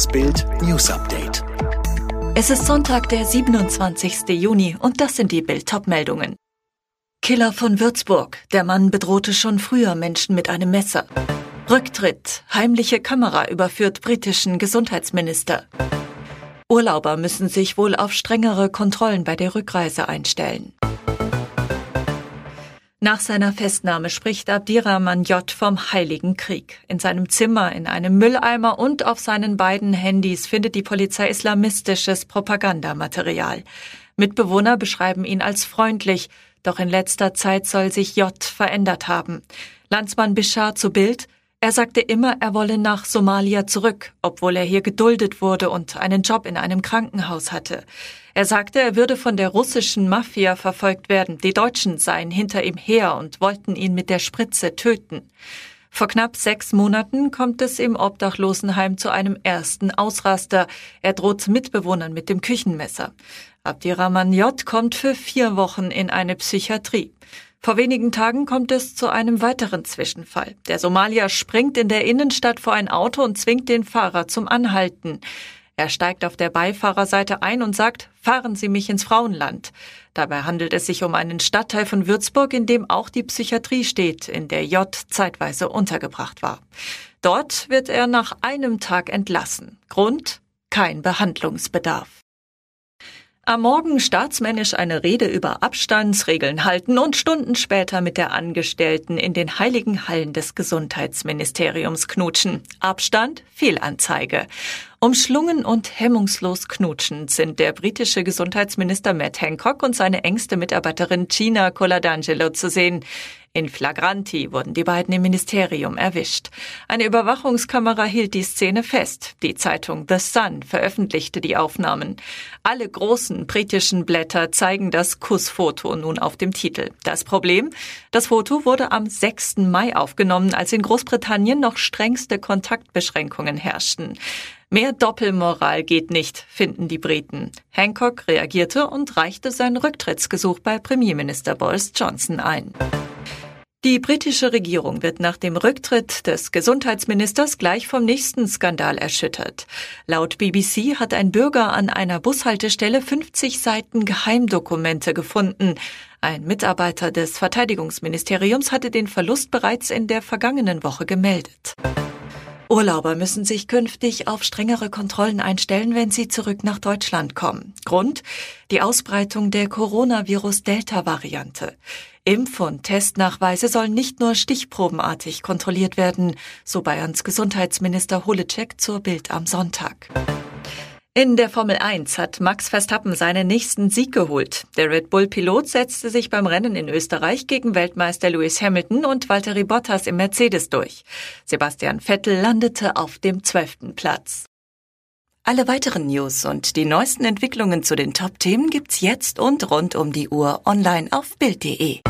Das Bild News Update. Es ist Sonntag, der 27. Juni und das sind die Bild-Top-Meldungen. Killer von Würzburg. Der Mann bedrohte schon früher Menschen mit einem Messer. Rücktritt. Heimliche Kamera überführt britischen Gesundheitsminister. Urlauber müssen sich wohl auf strengere Kontrollen bei der Rückreise einstellen. Nach seiner Festnahme spricht Abdirahman J. vom Heiligen Krieg. In seinem Zimmer, in einem Mülleimer und auf seinen beiden Handys findet die Polizei islamistisches Propagandamaterial. Mitbewohner beschreiben ihn als freundlich, doch in letzter Zeit soll sich J. verändert haben. Landsmann Bishar zu Bild, er sagte immer, er wolle nach Somalia zurück, obwohl er hier geduldet wurde und einen Job in einem Krankenhaus hatte. Er sagte, er würde von der russischen Mafia verfolgt werden. Die Deutschen seien hinter ihm her und wollten ihn mit der Spritze töten. Vor knapp sechs Monaten kommt es im Obdachlosenheim zu einem ersten Ausraster. Er droht Mitbewohnern mit dem Küchenmesser. Abdirahman J. kommt für vier Wochen in eine Psychiatrie. Vor wenigen Tagen kommt es zu einem weiteren Zwischenfall. Der Somalier springt in der Innenstadt vor ein Auto und zwingt den Fahrer zum Anhalten. Er steigt auf der Beifahrerseite ein und sagt, fahren Sie mich ins Frauenland. Dabei handelt es sich um einen Stadtteil von Würzburg, in dem auch die Psychiatrie steht, in der J zeitweise untergebracht war. Dort wird er nach einem Tag entlassen. Grund? Kein Behandlungsbedarf. Am Morgen staatsmännisch eine Rede über Abstandsregeln halten und Stunden später mit der Angestellten in den heiligen Hallen des Gesundheitsministeriums knutschen. Abstand, Fehlanzeige. Umschlungen und hemmungslos knutschend sind der britische Gesundheitsminister Matt Hancock und seine engste Mitarbeiterin Gina Coladangelo zu sehen. In Flagranti wurden die beiden im Ministerium erwischt. Eine Überwachungskamera hielt die Szene fest. Die Zeitung The Sun veröffentlichte die Aufnahmen. Alle großen britischen Blätter zeigen das Kussfoto nun auf dem Titel. Das Problem? Das Foto wurde am 6. Mai aufgenommen, als in Großbritannien noch strengste Kontaktbeschränkungen herrschten. Mehr Doppelmoral geht nicht, finden die Briten. Hancock reagierte und reichte sein Rücktrittsgesuch bei Premierminister Boris Johnson ein. Die britische Regierung wird nach dem Rücktritt des Gesundheitsministers gleich vom nächsten Skandal erschüttert. Laut BBC hat ein Bürger an einer Bushaltestelle 50 Seiten Geheimdokumente gefunden. Ein Mitarbeiter des Verteidigungsministeriums hatte den Verlust bereits in der vergangenen Woche gemeldet. Urlauber müssen sich künftig auf strengere Kontrollen einstellen, wenn sie zurück nach Deutschland kommen. Grund? Die Ausbreitung der Coronavirus-Delta-Variante. Impf- und Testnachweise sollen nicht nur stichprobenartig kontrolliert werden, so Bayerns Gesundheitsminister Holecek zur Bild am Sonntag. In der Formel 1 hat Max Verstappen seinen nächsten Sieg geholt. Der Red Bull-Pilot setzte sich beim Rennen in Österreich gegen Weltmeister Lewis Hamilton und Valtteri Bottas im Mercedes durch. Sebastian Vettel landete auf dem zwölften Platz. Alle weiteren News und die neuesten Entwicklungen zu den Top-Themen gibt's jetzt und rund um die Uhr online auf Bild.de.